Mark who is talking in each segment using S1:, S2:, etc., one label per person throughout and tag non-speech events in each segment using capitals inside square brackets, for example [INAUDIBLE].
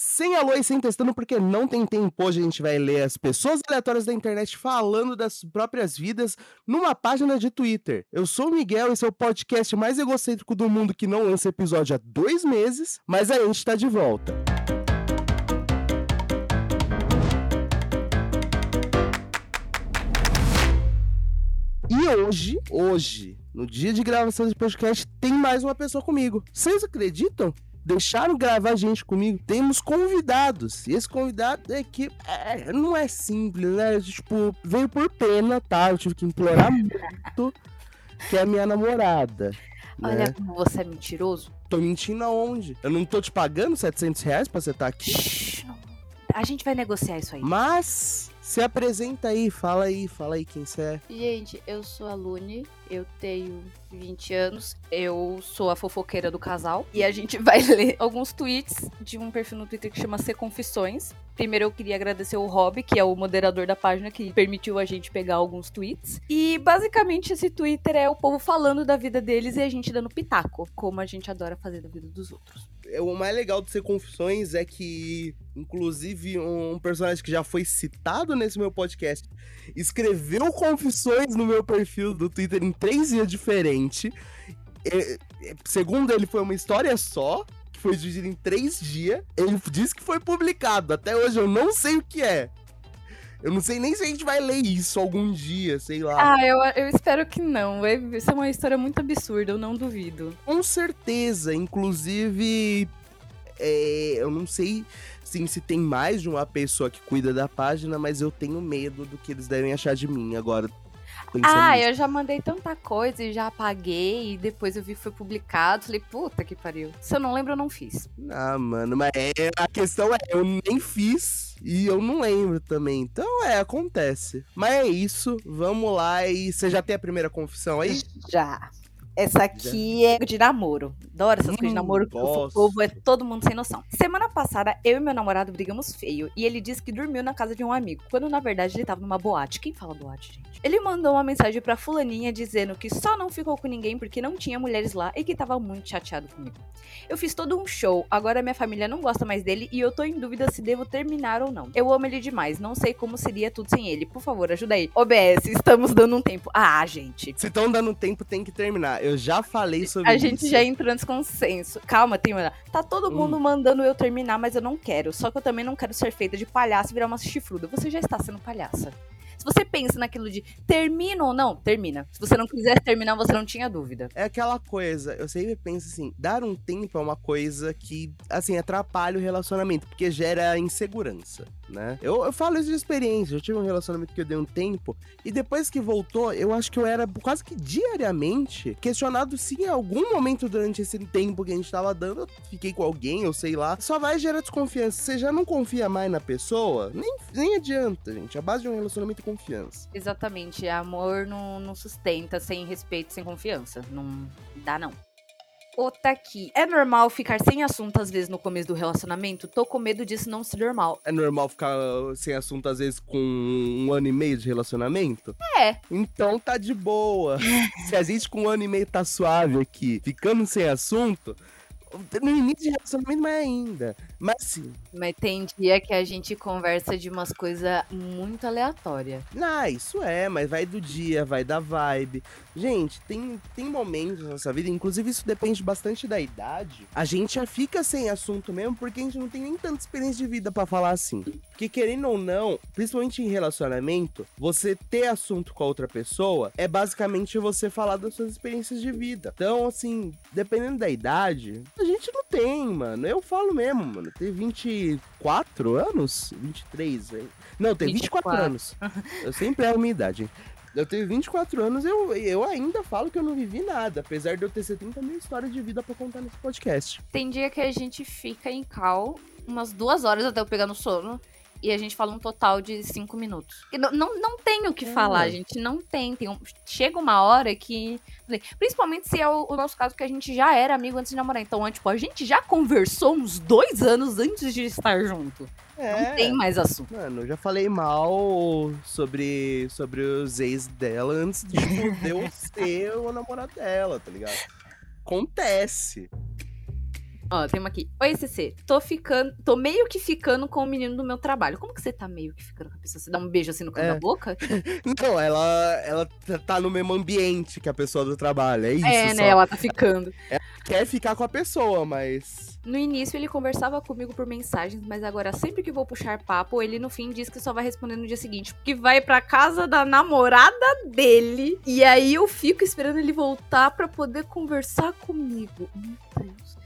S1: sem alô e sem testando, porque não tem tempo. Hoje a gente vai ler as pessoas aleatórias da internet falando das próprias vidas numa página de Twitter. Eu sou o Miguel, esse é o podcast mais egocêntrico do mundo que não lança episódio há dois meses, mas a gente tá de volta. E hoje, hoje, no dia de gravação desse podcast, tem mais uma pessoa comigo. Vocês acreditam? Deixaram gravar gente comigo. Temos convidados. E esse convidado é que é, não é simples, né? Tipo, veio por pena, tá? Eu tive que implorar muito. Que é a minha namorada.
S2: Olha
S1: né?
S2: como você é mentiroso.
S1: Tô mentindo aonde? Eu não tô te pagando 700 reais pra você estar aqui.
S2: Shhh, não. A gente vai negociar isso aí.
S1: Mas se apresenta aí, fala aí, fala aí quem você é.
S2: Gente, eu sou a Lune, eu tenho 20 anos, eu sou a fofoqueira do casal e a gente [LAUGHS] vai ler alguns tweets de um perfil no Twitter que chama C Confissões. Primeiro eu queria agradecer o Rob, que é o moderador da página, que permitiu a gente pegar alguns tweets. E basicamente esse Twitter é o povo falando da vida deles e a gente dando pitaco, como a gente adora fazer da vida dos outros.
S1: É, O mais legal de ser Confissões é que, inclusive, um personagem que já foi citado nesse meu podcast escreveu confissões no meu perfil do Twitter três dias diferentes. É, é, segundo ele, foi uma história só, que foi dividida em três dias. Ele disse que foi publicado. Até hoje eu não sei o que é. Eu não sei nem se a gente vai ler isso algum dia, sei lá.
S2: Ah, eu, eu espero que não. Vai ser uma história muito absurda, eu não duvido.
S1: Com certeza, inclusive, é, eu não sei sim, se tem mais de uma pessoa que cuida da página, mas eu tenho medo do que eles devem achar de mim agora.
S2: Ah,
S1: nisso.
S2: eu já mandei tanta coisa e já apaguei, e depois eu vi que foi publicado. Falei, puta que pariu. Se eu não lembro, eu não fiz.
S1: Ah, mano, mas é, a questão é, eu nem fiz e eu não lembro também. Então, é, acontece. Mas é isso, vamos lá e você já tem a primeira confissão aí?
S2: Já. Essa aqui é de namoro. Adoro essas coisas de
S1: Hum,
S2: namoro, porque o povo é todo mundo sem noção. Semana passada, eu e meu namorado brigamos feio. E ele disse que dormiu na casa de um amigo, quando na verdade ele tava numa boate. Quem fala boate, gente? Ele mandou uma mensagem pra fulaninha dizendo que só não ficou com ninguém porque não tinha mulheres lá e que tava muito chateado comigo. Eu fiz todo um show, agora minha família não gosta mais dele e eu tô em dúvida se devo terminar ou não. Eu amo ele demais, não sei como seria tudo sem ele. Por favor, ajuda aí. OBS, estamos dando um tempo. Ah, gente.
S1: Se estão dando tempo, tem que terminar. Eu já falei sobre
S2: A
S1: isso.
S2: gente já entrou nesse consenso. Calma, tem uma. Tá todo mundo
S1: Hum.
S2: mandando eu terminar, mas eu não quero. Só que eu também não quero ser feita de palhaça e virar uma chifruda. Você já está sendo palhaça. Se você pensa naquilo de termina ou não, termina. Se você não quisesse terminar, você não tinha dúvida.
S1: É aquela coisa, eu sempre penso assim, dar um tempo é uma coisa que, assim, atrapalha o relacionamento, porque gera insegurança, né? Eu, eu falo isso de experiência, eu tive um relacionamento que eu dei um tempo, e depois que voltou, eu acho que eu era quase que diariamente questionado se em algum momento durante esse tempo que a gente tava dando, eu fiquei com alguém, ou sei lá, só vai gerar desconfiança. Você já não confia mais na pessoa, nem, nem adianta, gente. A base de um relacionamento é confiança.
S2: Exatamente. Amor não, não sustenta sem respeito, sem confiança. Não dá, não. Outra aqui. É normal ficar sem assunto às vezes no começo do relacionamento? Tô com medo disso não ser normal.
S1: É normal ficar sem assunto, às vezes, com um ano e meio de relacionamento?
S2: É.
S1: Então tá de boa. [LAUGHS] Se a gente com um ano e meio tá suave aqui, ficando sem assunto, no início de relacionamento mais ainda. Mas sim,
S2: Mas tem dia que a gente conversa de umas coisas muito aleatórias.
S1: ah, isso é, mas vai do dia, vai da vibe. Gente, tem, tem momentos na nossa vida, inclusive isso depende bastante da idade. A gente já fica sem assunto mesmo, porque a gente não tem nem tanta experiência de vida pra falar assim. Porque querendo ou não, principalmente em relacionamento, você ter assunto com a outra pessoa é basicamente você falar das suas experiências de vida. Então, assim, dependendo da idade, a gente não tem, mano. Eu falo mesmo, mano. Tem 24 anos? 23, velho. Não, tem 24,
S2: 24.
S1: anos. Eu sempre erro a minha idade, hein? Eu tenho 24 anos e eu, eu ainda falo que eu não vivi nada, apesar de eu ter 70 mil histórias de vida pra contar nesse podcast.
S2: Tem dia que a gente fica em cal umas duas horas até eu pegar no sono. E a gente fala um total de cinco minutos. Não, não, não tem o que
S1: É.
S2: falar, gente. Não tem. tem um- chega uma hora que. Principalmente se é o, o nosso caso, que a gente já era amigo antes de namorar. Então, é, tipo, a gente já conversou uns dois anos antes de estar junto.
S1: É.
S2: Não tem mais assunto.
S1: Mano, eu já falei mal sobre, sobre os ex dela antes de tipo, de eu [LAUGHS] ser o namorado dela, tá ligado? Acontece.
S2: Ó, tem uma aqui. Oi, CC. Tô ficando. Tô meio que ficando com o menino do meu trabalho. Como que você tá meio que ficando com a pessoa? Você dá um beijo assim no canto
S1: É.
S2: da boca? [LAUGHS]
S1: Não, ela, ela t- tá no mesmo ambiente que a pessoa do trabalho. É isso.
S2: é,
S1: só.
S2: né? Ela tá ficando. [LAUGHS]
S1: Quer ficar com a pessoa, mas.
S2: No início ele conversava comigo por mensagens, mas agora sempre que vou puxar papo, ele no fim diz que só vai responder no dia seguinte, que vai pra casa da namorada dele. E aí eu fico esperando ele voltar pra poder conversar comigo. Meu Deus.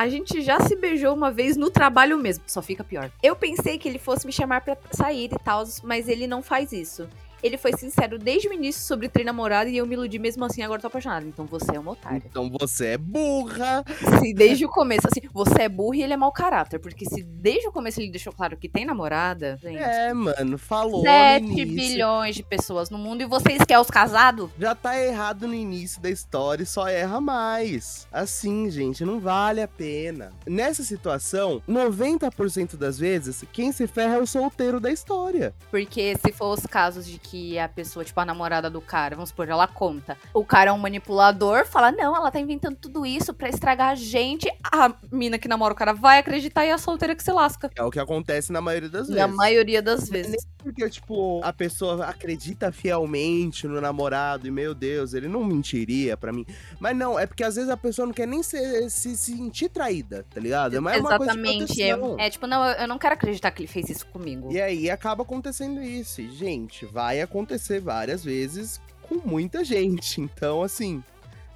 S2: A gente já se beijou uma vez no trabalho mesmo, só fica pior. Eu pensei que ele fosse me chamar pra sair e tal, mas ele não faz isso. Ele foi sincero desde o início sobre ter namorado e eu me iludi mesmo assim, agora tô apaixonada. Então você é uma otária.
S1: Então você é burra.
S2: Se desde o começo, assim, você é burro e ele é mau caráter. Porque se desde o começo ele deixou claro que tem namorada, gente.
S1: É, mano, falou. no
S2: 7
S1: início.
S2: bilhões de pessoas no mundo e vocês querem os casados?
S1: Já tá errado no início da história e só erra mais. Assim, gente, não vale a pena. Nessa situação, 90% das vezes, quem se ferra é o solteiro da história.
S2: Porque se for os casos de que a pessoa, tipo, a namorada do cara, vamos supor, ela conta. O cara é um manipulador, fala, não, ela tá inventando tudo isso pra estragar a gente. A mina que namora o cara vai acreditar e a solteira que se lasca.
S1: É o que acontece na maioria das
S2: E
S1: vezes.
S2: a maioria das
S1: é
S2: vezes.
S1: nem Porque, tipo, a pessoa acredita fielmente no namorado e, meu Deus, ele não mentiria pra mim. Mas não, é porque às vezes a pessoa não quer nem se, se sentir traída, tá ligado? É mais uma coisa de
S2: Exatamente. É, é tipo, não, eu eu não quero acreditar que ele fez isso comigo.
S1: E aí acaba acontecendo isso. E, gente, vai acontecer várias vezes com muita gente. [LAUGHS] Então, assim,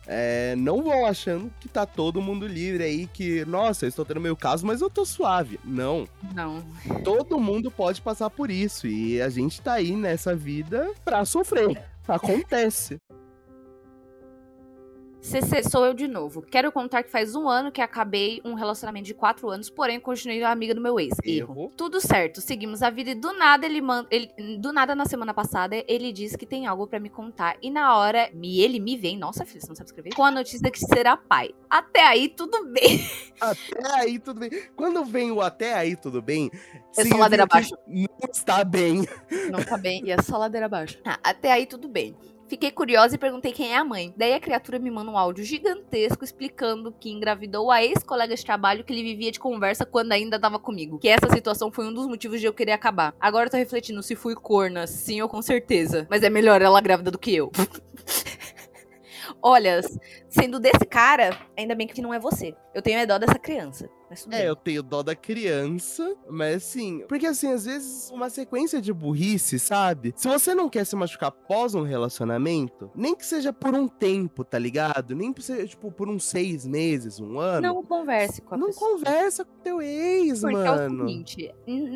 S1: é, não vão achando que tá todo mundo livre aí, que, nossa, eu estou tendo meu caso, mas eu tô suave. Não.
S2: Não.
S1: Todo mundo pode passar por isso. E a gente tá aí nessa vida pra sofrer. Acontece.
S2: CC, sou eu de novo. Quero contar que faz um ano que acabei um relacionamento de quatro anos, porém continuei amiga do meu ex. Erro.
S1: Erro.
S2: Tudo certo, seguimos a vida e do nada ele manda. Ele, do nada, na semana passada, ele disse que tem algo pra me contar. E na hora, me, ele me vem, nossa filha, você não sabe escrever? Com a notícia que será pai. Até aí, tudo bem.
S1: Até aí tudo bem. Quando vem o até aí tudo bem,
S2: É só ladeira abaixo.
S1: Não está bem.
S2: Não tá bem, e é só ladeira abaixo. Ah, até aí, tudo bem. Fiquei curiosa e perguntei quem é a mãe. Daí a criatura me manda um áudio gigantesco explicando que engravidou a ex-colega de trabalho que ele vivia de conversa quando ainda tava comigo. Que essa situação foi um dos motivos de eu querer acabar. Agora eu tô refletindo se fui corna, sim ou com certeza. Mas é melhor ela grávida do que eu. [LAUGHS] Olha, sendo desse cara, ainda bem que não é você. Eu tenho é dó dessa criança.
S1: É, eu tenho dó da criança, mas assim, porque assim, às vezes uma sequência de burrice, sabe? Se você não quer se machucar após um relacionamento, nem que seja por um tempo, tá ligado? Nem que seja, tipo, por uns seis meses, um ano.
S2: Não converse com a
S1: não
S2: pessoa.
S1: conversa com teu ex,
S2: Porque
S1: mano.
S2: é o seguinte,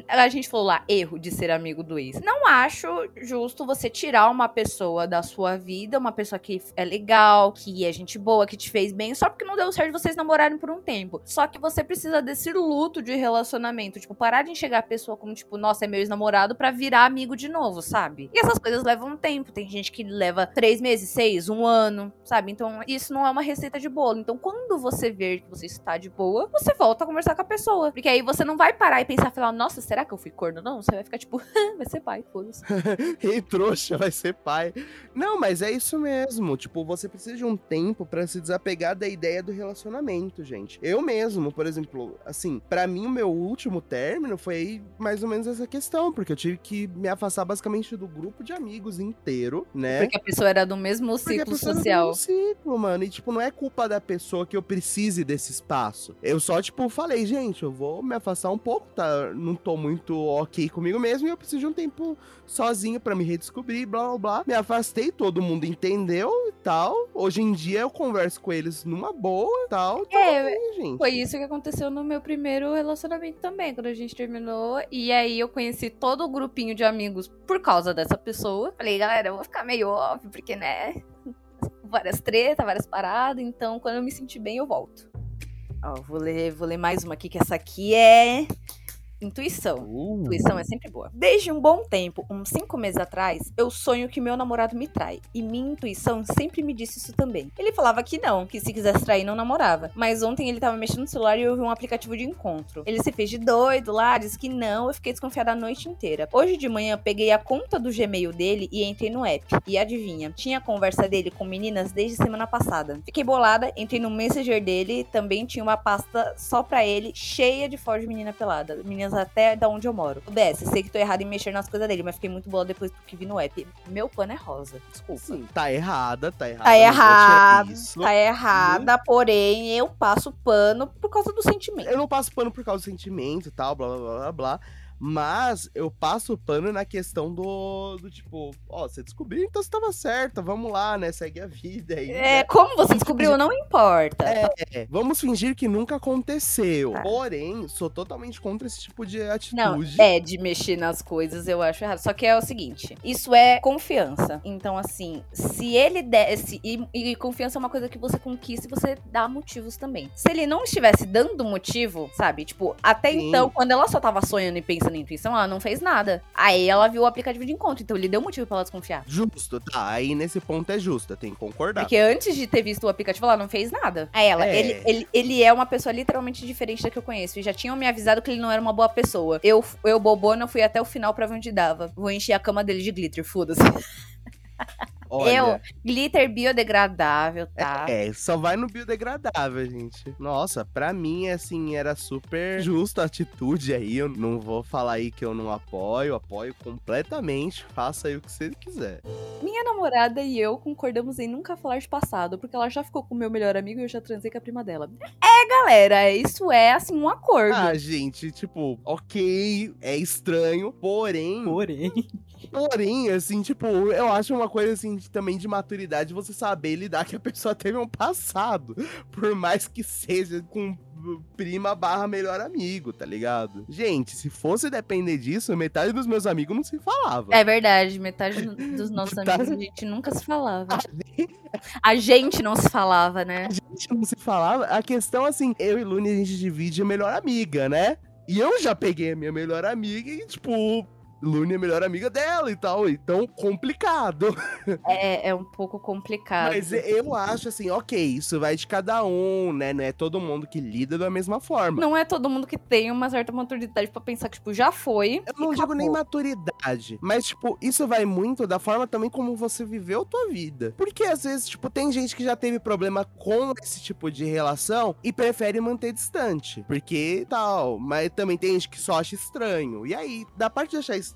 S2: a gente falou lá, erro de ser amigo do ex. Não acho justo você tirar uma pessoa da sua vida, uma pessoa que é legal, que é gente boa, que te fez bem, só porque não deu certo vocês namorarem por um tempo. Só que você precisa desse luto de relacionamento, tipo, parar de enxergar a pessoa como, tipo, nossa, é meu ex-namorado pra virar amigo de novo, sabe? E essas coisas levam tempo. Tem gente que leva três meses, seis, um ano, sabe? Então, isso não é uma receita de bolo. Então, quando você ver que você está de boa, você volta a conversar com a pessoa. Porque aí você não vai parar e pensar, falar, nossa, será que eu fui corno? Não, você vai ficar tipo, [LAUGHS] vai ser pai, foda-se. [LAUGHS]
S1: Ei, trouxa, vai ser pai. Não, mas é isso mesmo. Tipo, você precisa de um tempo pra se desapegar da ideia do relacionamento, gente. Eu mesmo, por exemplo, assim, pra mim o meu último término foi mais ou menos essa questão, porque eu tive que me afastar basicamente do grupo de amigos inteiro, né?
S2: Porque a pessoa era do mesmo ciclo social.
S1: tem um ciclo, mano. E, tipo, não é culpa da pessoa que eu precise desse espaço. Eu só, tipo, falei, gente, eu vou me afastar um pouco, tá? Não tô muito ok comigo mesmo e eu preciso de um tempo sozinho pra me redescobrir, blá, blá, blá. Me afastei, todo mundo entendeu e tal. Hoje em dia eu converso com eles numa boa e tal.
S2: É,
S1: bem, gente.
S2: Foi isso que aconteceu no meu primeiro relacionamento também, quando a gente terminou. E aí eu conheci todo o grupinho de amigos por causa dessa pessoa. Falei, galera, eu vou ficar meio off, porque, né? Várias tretas, várias paradas. Então, quando eu me sentir bem, eu volto. Ó, vou ler, vou ler mais uma aqui, que essa aqui é. Intuição.
S1: Uh.
S2: Intuição é sempre boa. Desde um bom tempo, uns cinco meses atrás, eu sonho que meu namorado me trai. E minha intuição sempre me disse isso também. Ele falava que não, que se quisesse trair não namorava. Mas ontem ele tava mexendo no celular e eu vi um aplicativo de encontro. Ele se fez de doido lá, disse que não, eu fiquei desconfiada a noite inteira. Hoje de manhã peguei a conta do Gmail dele e entrei no app. E adivinha, tinha a conversa dele com meninas desde semana passada. Fiquei bolada, entrei no Messenger dele, também tinha uma pasta só pra ele, cheia de fotos de menina pelada. Meninas até da onde eu moro. O BS, sei que tô errado em mexer nas coisas dele, mas fiquei muito boa depois do que vi no app. Meu pano é rosa. Desculpa.
S1: Sim, tá errada, tá errada.
S2: Tá
S1: isso.
S2: tá errada, porém eu passo pano por causa do sentimento.
S1: Eu não passo pano por causa do sentimento e tal, blá blá blá blá blá. Mas eu passo pano na questão do, do tipo, ó, você descobriu, então você tava certa, vamos lá, né? Segue a vida aí.
S2: É,
S1: né?
S2: como você descobriu, não importa.
S1: É, vamos fingir que nunca aconteceu.
S2: Tá.
S1: Porém, sou totalmente contra esse tipo de
S2: Não,
S1: atitude.
S2: é de mexer nas coisas, eu acho errado. Só que é o seguinte: isso é confiança. Então, assim, se ele desse. E, e confiança é uma coisa que você conquista e você dá motivos também. Se ele não estivesse dando motivo, sabe? Tipo, até
S1: Sim.
S2: então, quando ela só tava sonhando e pensando em intuição, ela não fez nada. Aí ela viu o aplicativo de encontro, então ele deu motivo pra ela desconfiar.
S1: Justo, tá. Aí nesse ponto é justo, tenho que concordar.
S2: Porque antes de ter visto o aplicativo, ela não fez nada. Aí ela,
S1: É.
S2: ele, ele, ele é uma pessoa literalmente diferente da que eu conheço. E já tinham me avisado que ele não era uma boa pessoa. Eu, eu bobona, fui até o final pra ver onde dava. Vou encher a cama dele de glitter, foda-se. [LAUGHS]
S1: Olha,
S2: Eu, glitter biodegradável, tá?
S1: É, só vai no biodegradável, gente. Nossa, pra mim, assim, era super justa a atitude aí. Eu não vou falar aí que eu não apoio, apoio completamente. Faça aí o que você quiser.
S2: Minha namorada e eu concordamos em nunca falar de passado, porque ela já ficou com o meu melhor amigo e eu já transei com a prima dela. É, galera, isso é, assim, um acordo.
S1: Ah, gente, tipo, ok, é estranho, porém.
S3: Porém.
S1: Porém, assim, tipo, eu acho uma coisa assim de- também de maturidade você saber lidar que a pessoa teve um passado. Por mais que seja com prima barra melhor amigo, tá ligado? Gente, se fosse depender disso, metade dos meus amigos não se falava.
S2: É verdade, metade [LAUGHS] dos nossos
S1: Tá.
S2: amigos a gente nunca se falava. A gente não se falava, né?
S1: A gente não se falava. A questão, assim, eu e Lune, a gente divide a melhor amiga, né? E eu já peguei a minha melhor amiga e, tipo, Lune é a melhor amiga dela e tal. Então, complicado.
S2: É, é um pouco complicado.
S1: Mas eu acho assim, ok, isso vai de cada um, né? Não é todo mundo que lida da mesma forma.
S2: Não é todo mundo que tem uma certa maturidade pra pensar que, tipo, já foi.
S1: Eu não
S2: e
S1: digo nem
S2: acabou.
S1: maturidade, mas, tipo, isso vai muito da forma também como você viveu a tua vida. Porque, às vezes, tipo, tem gente que já teve problema com esse tipo de relação e prefere manter distante. Porque tal, mas também tem gente que só acha estranho. E aí, da parte de achar estranho,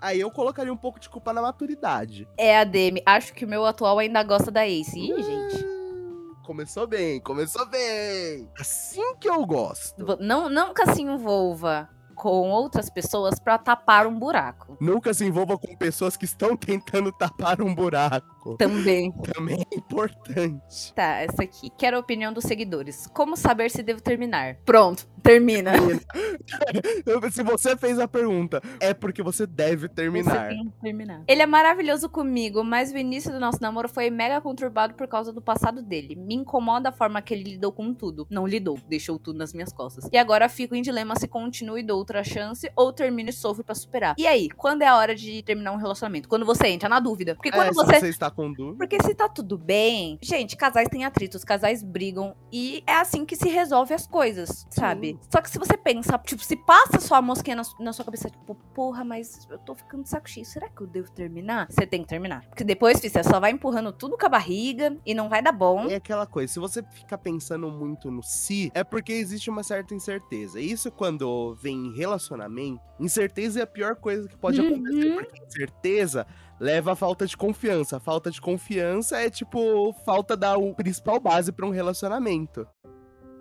S1: aí eu colocaria um pouco de culpa na maturidade.
S2: É a Demi. Acho que o meu atual ainda gosta da Ace. Ih, gente.
S1: Hum, Começou bem, começou bem. Assim que eu gosto.
S2: Não, nunca se envolva com outras pessoas pra tapar um buraco.
S1: Nunca se envolva com pessoas que estão tentando tapar um buraco.
S2: Também. [LAUGHS]
S1: Também é importante.
S2: Tá, essa aqui. Quero a opinião dos seguidores. Como saber se devo terminar? Pronto, termina. [LAUGHS]
S1: Se você fez a pergunta, é porque você deve
S2: Você
S1: terminar.
S2: tem que terminar. Ele é maravilhoso comigo, mas o início do nosso namoro foi mega conturbado por causa do passado dele. Me incomoda a forma que ele lidou com tudo. Não lidou, deixou tudo nas minhas costas. E agora fico em dilema se continuo e dou outra chance ou termino e sofro pra superar. E aí, quando é a hora de terminar um relacionamento? Quando você entra na dúvida. Porque quando
S1: É,
S2: você
S1: se você está com dúvida.
S2: porque se tá tudo bem, gente, casais têm atritos, casais brigam e é assim que se resolve as coisas, sabe? Só que se você pensa, tipo, se passa só a mosquinha na, na sua cabeça, tipo, porra, mas eu tô ficando de saco cheio, será que eu devo terminar? Você tem que terminar. Porque depois, filho, você só vai empurrando tudo com a barriga e não vai dar bom.
S1: É aquela coisa, se você fica pensando muito no si, é porque existe uma certa incerteza. Isso quando vem em relacionamento, incerteza é a pior coisa que pode acontecer,
S2: Uhum.
S1: porque incerteza leva a falta de confiança. A falta de confiança é tipo falta da principal base pra um relacionamento.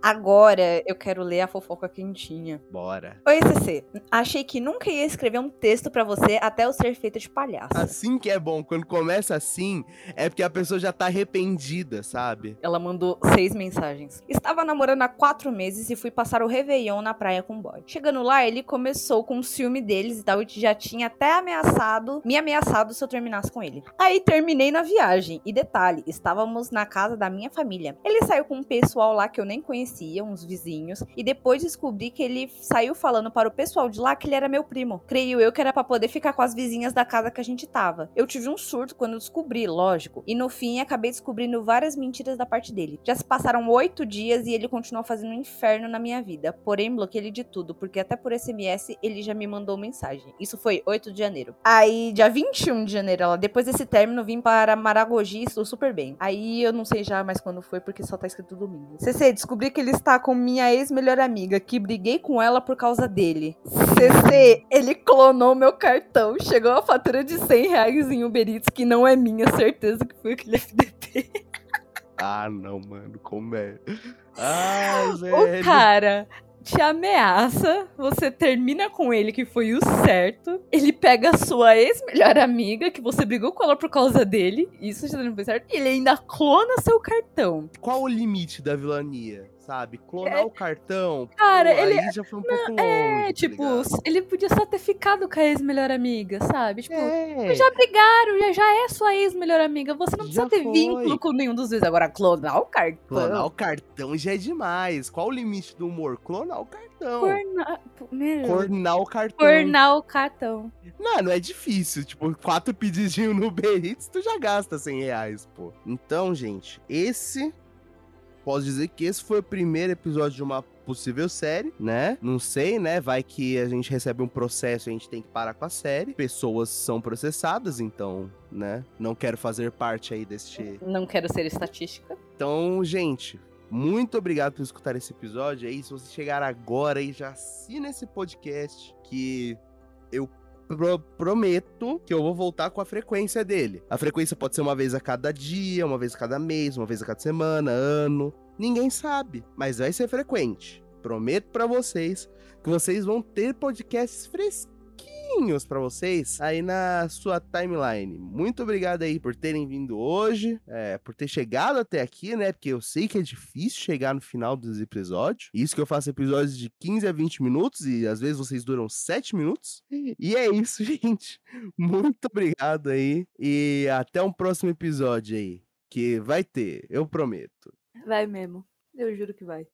S2: Agora eu quero ler a fofoca quentinha.
S1: Bora.
S2: Oi, CC. Achei que nunca ia escrever um texto pra você até eu ser feita de palhaça.
S1: Assim que é bom, quando começa assim, é porque a pessoa já tá arrependida, sabe?
S2: Ela mandou seis mensagens. Estava namorando há quatro meses e fui passar o Réveillon na praia com o boy. Chegando lá, ele começou com o ciúme deles e tal, e já tinha até ameaçado, me ameaçado se eu terminasse com ele. Aí terminei na viagem. E detalhe, estávamos na casa da minha família. Ele saiu com um pessoal lá que eu nem conhecia conhecia, uns vizinhos, e depois descobri que ele saiu falando para o pessoal de lá que ele era meu primo. Creio eu que era para poder ficar com as vizinhas da casa que a gente tava. Eu tive um surto quando descobri, lógico, e no fim acabei descobrindo várias mentiras da parte dele. Já se passaram oito dias e ele continuou fazendo um inferno na minha vida, porém bloqueei ele de tudo, porque até por SMS ele já me mandou mensagem. Isso foi 8 de janeiro. Aí, dia 21 de janeiro, ela, depois desse término, vim para Maragogi e estou super bem. Aí eu não sei já mais quando foi, porque só tá escrito domingo. CC, descobri que ele está com minha ex-melhor amiga, que briguei com ela por causa dele. CC, ele clonou meu cartão. Chegou a fatura de 100 reais em Uber Eats, que não é minha, certeza que foi aquele FDP.
S1: Ah, não, mano, como é? [LAUGHS] Ai, velho.
S2: O cara te ameaça, você termina com ele, que foi o certo. Ele pega a sua ex-melhor amiga, que você brigou com ela por causa dele. Isso já não foi certo. E ele ainda clona seu cartão.
S1: Qual o limite da vilania? Sabe? Clonar
S2: É.
S1: o cartão.
S2: Cara,
S1: pô,
S2: ele-
S1: já foi um pouco longe.
S2: É,
S1: tá
S2: tipo, ele podia só ter ficado com a ex-melhor amiga, sabe? Tipo,
S1: É.
S2: já brigaram, já, já é sua ex-melhor amiga. Você não precisa
S1: Já
S2: ter
S1: foi.
S2: vínculo com nenhum dos dois. Agora, clonar o cartão.
S1: Clonar o cartão já é demais. Qual o limite do humor? Clonar o cartão.
S2: Corna... Meu.
S1: Cornar o cartão.
S2: Cornar o cartão.
S1: Não, não é difícil. Tipo, quatro pedidinhos no Uber Eats, tu já gasta 100 reais, pô. Então, gente, esse... Posso dizer que esse foi o primeiro episódio de uma possível série, né? Não sei, né? Vai que a gente recebe um processo e a gente tem que parar com a série. Pessoas são processadas, então, né? Não quero fazer parte aí deste...
S2: Não quero ser estatística.
S1: Então, gente, muito obrigado por escutar esse episódio aí. Se você chegar agora aí, já assina esse podcast que eu pro- prometo que eu vou voltar com a frequência dele. A frequência pode ser uma vez a cada dia, uma vez a cada mês, uma vez a cada semana, ano. Ninguém sabe, mas vai ser frequente. Prometo pra vocês que vocês vão ter podcasts fresquinhos pra vocês aí na sua timeline. Muito obrigado aí por terem vindo hoje, é, por ter chegado até aqui, né? Porque eu sei que é difícil chegar no final dos episódios. Isso que eu faço episódios de 15 a 20 minutos e às vezes vocês duram 7 minutos. E é isso, [LAUGHS] gente. Muito obrigado aí e até um próximo episódio aí, que vai ter, eu prometo.
S2: Vai mesmo. Eu juro que vai.